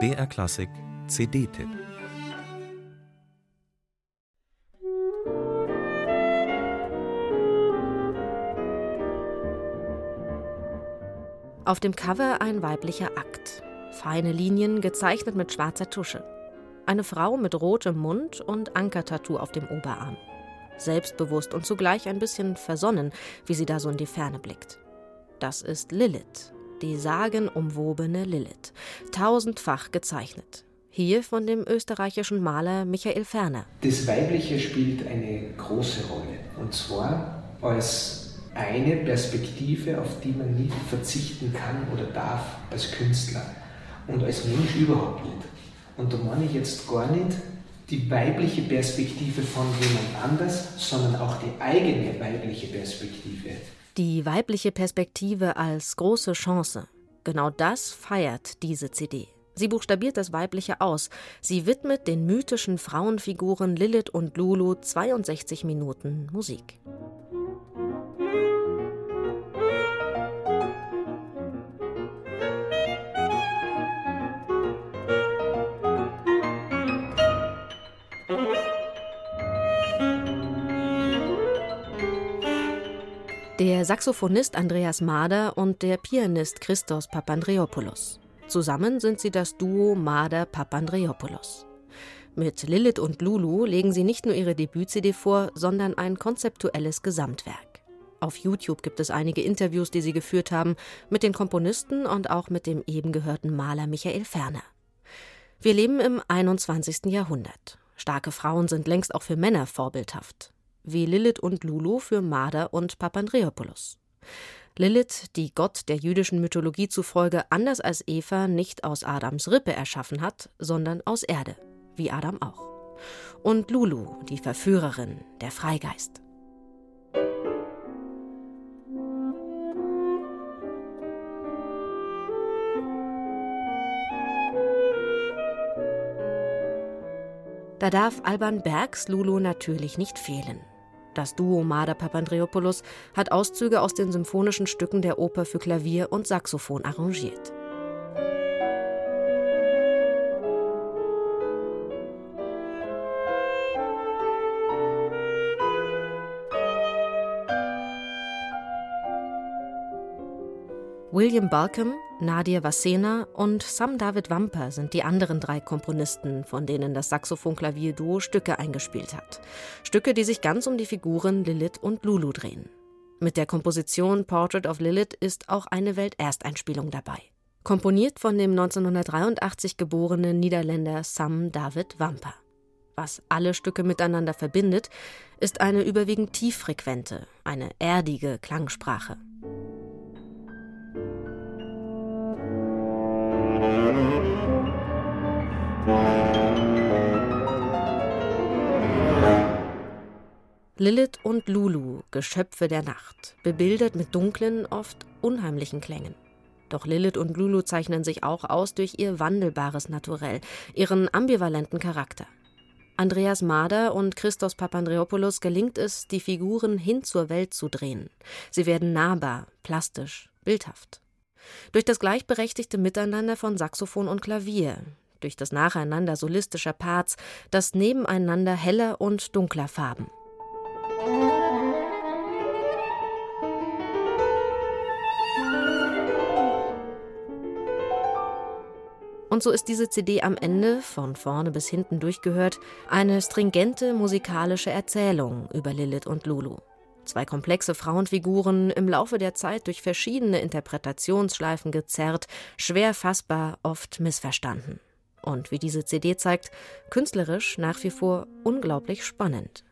BR Klassik CD-Tipp Auf dem Cover ein weiblicher Akt. Feine Linien gezeichnet mit schwarzer Tusche. Eine Frau mit rotem Mund und Ankertattoo auf dem Oberarm. Selbstbewusst und zugleich ein bisschen versonnen, wie sie da so in die Ferne blickt. Das ist Lilith, die sagenumwobene Lilith, tausendfach gezeichnet. Hier von dem österreichischen Maler Michael Ferner. Das Weibliche spielt eine große Rolle. Und zwar als eine Perspektive, auf die man nicht verzichten kann oder darf als Künstler und als Mensch überhaupt nicht. Und da meine ich jetzt gar nicht die weibliche Perspektive von jemand anders, sondern auch die eigene weibliche Perspektive. Die weibliche Perspektive als große Chance. Genau das feiert diese CD. Sie buchstabiert das Weibliche aus. Sie widmet den mythischen Frauenfiguren Lilith und Lulu 62 Minuten Musik. Der Saxophonist Andreas Mader und der Pianist Christos Papandreopoulos. Zusammen sind sie das Duo Mader-Papandreopoulos. Mit Lilith und Lulu legen sie nicht nur ihre Debüt-CD vor, sondern ein konzeptuelles Gesamtwerk. Auf YouTube gibt es einige Interviews, die sie geführt haben, mit den Komponisten und auch mit dem eben gehörten Maler Michael Ferner. Wir leben im 21. Jahrhundert. Starke Frauen sind längst auch für Männer vorbildhaft wie Lilith und Lulu für Marder und Papandreopoulos. Lilith, die Gott der jüdischen Mythologie zufolge anders als Eva nicht aus Adams Rippe erschaffen hat, sondern aus Erde, wie Adam auch. Und Lulu, die Verführerin, der Freigeist. Da darf Alban Bergs Lulu natürlich nicht fehlen. Das Duo Mader Papandreopoulos hat Auszüge aus den symphonischen Stücken der Oper für Klavier und Saxophon arrangiert. William Balcom, Nadia Wassena und Sam David Wamper sind die anderen drei Komponisten, von denen das Saxophon-Klavier-Duo Stücke eingespielt hat. Stücke, die sich ganz um die Figuren Lilith und Lulu drehen. Mit der Komposition Portrait of Lilith ist auch eine Weltersteinspielung dabei. Komponiert von dem 1983 geborenen Niederländer Sam David Wamper. Was alle Stücke miteinander verbindet, ist eine überwiegend tieffrequente, eine erdige Klangsprache. Lilith und Lulu, Geschöpfe der Nacht, bebildert mit dunklen, oft unheimlichen Klängen. Doch Lilith und Lulu zeichnen sich auch aus durch ihr wandelbares Naturell, ihren ambivalenten Charakter. Andreas Mader und Christos Papandreopoulos gelingt es, die Figuren hin zur Welt zu drehen. Sie werden nahbar, plastisch, bildhaft. Durch das gleichberechtigte Miteinander von Saxophon und Klavier, durch das Nacheinander solistischer Parts, das Nebeneinander heller und dunkler Farben. Und so ist diese CD am Ende, von vorne bis hinten durchgehört, eine stringente musikalische Erzählung über Lilith und Lulu. Zwei komplexe Frauenfiguren, im Laufe der Zeit durch verschiedene Interpretationsschleifen gezerrt, schwer fassbar, oft missverstanden. Und wie diese CD zeigt, künstlerisch nach wie vor unglaublich spannend.